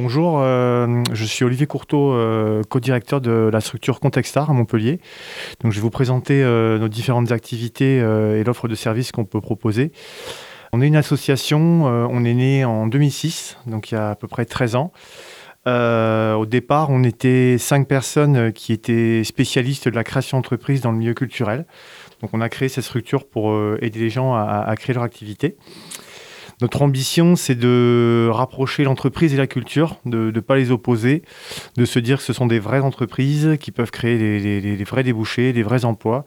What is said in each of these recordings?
Bonjour, euh, je suis Olivier Courteau, euh, co-directeur de la structure Contextar à Montpellier. Donc, je vais vous présenter euh, nos différentes activités et l'offre de services qu'on peut proposer. On est une association, on est né en 2006, donc il y a à peu près 13 ans. au départ, on était cinq personnes qui étaient spécialistes de la création d'entreprises dans le milieu culturel. Donc on a créé cette structure pour aider les gens à créer leur activité. Notre ambition, c'est de rapprocher l'entreprise et la culture, de ne pas les opposer, de se dire que ce sont des vraies entreprises qui peuvent créer des, vrais débouchés, des vrais emplois,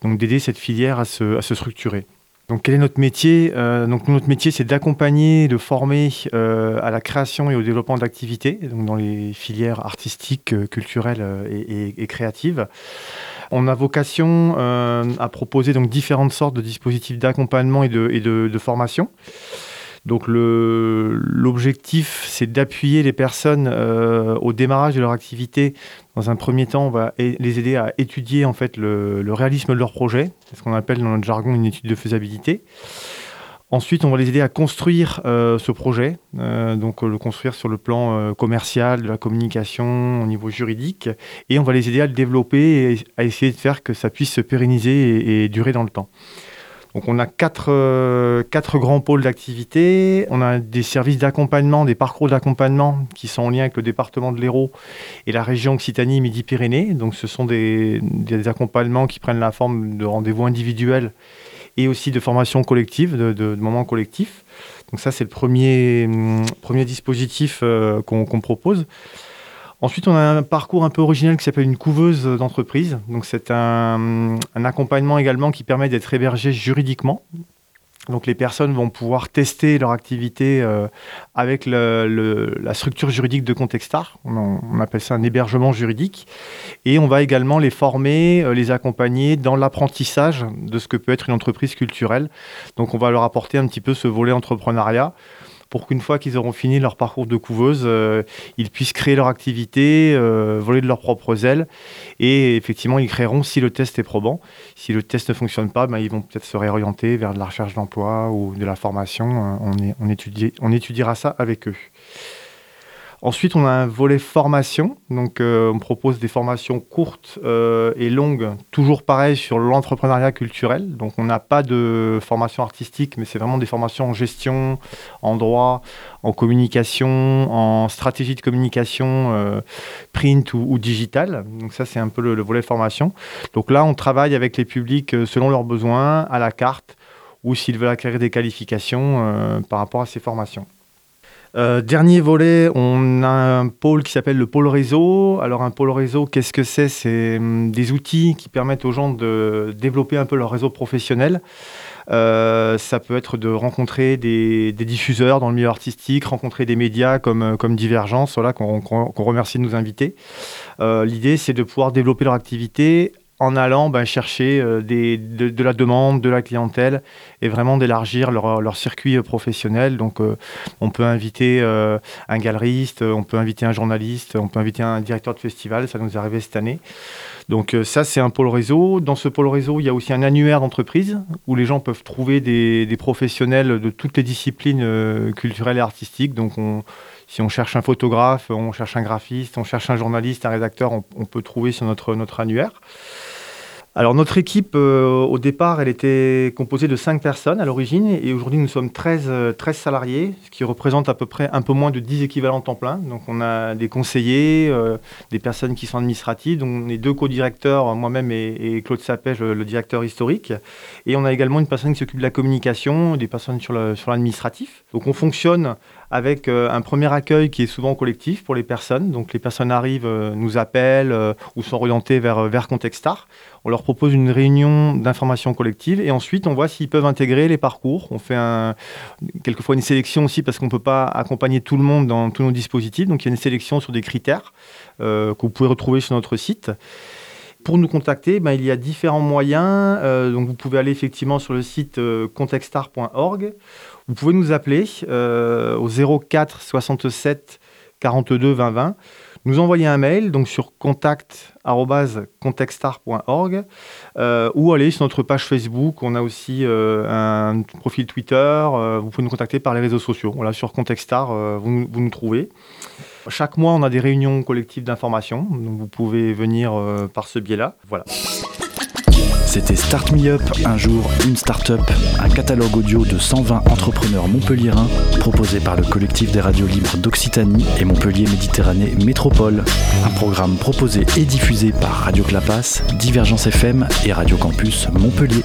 donc d'aider cette filière à se, structurer. Donc quel est notre métier? Euh, Donc notre métier, c'est d'accompagner, de former euh, à la création et au développement d'activités, donc dans les filières artistiques, euh, culturelles et, créatives. On a vocation à proposer donc différentes sortes de dispositifs d'accompagnement et de formation. Donc l'objectif, c'est d'appuyer les personnes euh, au démarrage de leur activité. Dans un premier temps, on va les aider à étudier en fait le, réalisme de leur projet, c'est ce qu'on appelle dans notre jargon une étude de faisabilité. Ensuite, on va les aider à construire euh, ce projet, euh, donc le construire sur le plan commercial, de la communication, au niveau juridique, et on va les aider à le développer et à essayer de faire que ça puisse se pérenniser et durer dans le temps. Donc on a euh, quatre, grands pôles d'activité. On a des services d'accompagnement, des parcours d'accompagnement qui sont en lien avec le département de l'Hérault et la région Occitanie-Midi-Pyrénées. Donc ce sont des, accompagnements qui prennent la forme de rendez-vous individuels et aussi de formation collective, de, moments collectifs. Donc ça c'est le premier, hum, dispositif euh, qu'on propose. Ensuite, on a un parcours un peu original qui s'appelle une couveuse d'entreprise. Donc, c'est un, accompagnement également qui permet d'être hébergé juridiquement. Donc, les personnes vont pouvoir tester leur activité euh, avec la structure juridique de Contextar. On, on, appelle ça un hébergement juridique. Et on va également les former, euh, les accompagner dans l'apprentissage de ce que peut être une entreprise culturelle. Donc, on va leur apporter un petit peu ce volet entrepreneuriat pour qu'une fois qu'ils auront fini leur parcours de couveuse, euh, ils puissent créer leur activité, euh, voler de leurs propres ailes. Et effectivement, ils créeront si le test est probant. Si le test ne fonctionne pas, ben, ils vont peut-être se réorienter vers de la recherche d'emploi ou de la formation. Euh, on, étudiera ça avec eux. Ensuite, on a un volet formation. Donc, euh, on propose des formations courtes euh, et longues, toujours pareil sur l'entrepreneuriat culturel. Donc, on n'a pas de formation artistique, mais c'est vraiment des formations en gestion, en droit, en communication, en stratégie de communication, euh, print ou, digital. Donc, ça, c'est un peu le, le, volet formation. Donc, là, on travaille avec les publics selon leurs besoins, à la carte, ou s'ils veulent acquérir des qualifications par rapport à ces formations. Euh, dernier volet, on a un pôle qui s'appelle le pôle réseau. Alors un pôle réseau, qu'est-ce que c'est? C'est hum, des outils qui permettent aux gens de développer un peu leur réseau professionnel. Euh, ça peut être de rencontrer des, diffuseurs dans le milieu artistique, rencontrer des médias comme, euh, comme Divergence, qu'on remercie de nous inviter. L'idée, c'est de pouvoir développer leur activité en allant ben, chercher euh, de, la demande, de la clientèle et vraiment d'élargir leur, circuit euh, professionnel. Donc euh, on peut inviter un galeriste, on peut inviter un journaliste, on peut inviter un directeur de festival, ça nous est arrivé cette année. Donc ça c'est un pôle réseau. Dans ce pôle réseau, il y a aussi un annuaire d'entreprise où les gens peuvent trouver des, professionnels de toutes les disciplines culturelles et artistiques. Donc si on cherche un photographe, on cherche un graphiste, on cherche un journaliste, un rédacteur, on, peut trouver sur notre annuaire. Alors notre équipe, euh, au départ, elle était composée de 5 personnes à l'origine et aujourd'hui nous sommes 13, 13, euh, salariés, ce qui représente à peu près un peu moins de 10 équivalents temps plein. Donc on a des conseillers, euh, des personnes qui sont administratives, donc on est deux co-directeurs, moi-même et, Claude Sapège, le, directeur historique. Et on a également une personne qui s'occupe de la communication, des personnes sur l'administratif. Donc on fonctionne avec un premier accueil qui est souvent collectif pour les personnes. Donc les personnes arrivent, nous appellent ou sont orientées vers, vers Contextar on leur propose une réunion d'information collective et ensuite on voit s'ils peuvent intégrer les parcours. On fait quelquefois une sélection aussi parce qu'on ne peut pas accompagner tout le monde dans tous nos dispositifs. Donc il y a une sélection sur des critères euh, que vous pouvez retrouver sur notre site. Pour nous contacter, ben, il y a différents moyens. donc vous pouvez aller effectivement sur le site contextar.org. Vous pouvez nous appeler au 04 67 42 20 20 nous envoyer un mail donc sur contact@contextar.org euh, ou aller sur notre page Facebook. On a aussi euh, un profil Twitter. Euh, vous pouvez nous contacter par les réseaux sociaux. Voilà, sur Contextar, vous, vous, nous trouvez. Chaque mois, on a des réunions collectives d'information. Vous pouvez venir par ce biais-là. Voilà. C'était Start Me Up, un jour, une start-up, un catalogue audio de 120 entrepreneurs montpelliérains proposé par le collectif des radios libres d'Occitanie et Montpellier Méditerranée Métropole. Un programme proposé et diffusé par Radio Clapas, Divergence FM et Radio Campus Montpellier.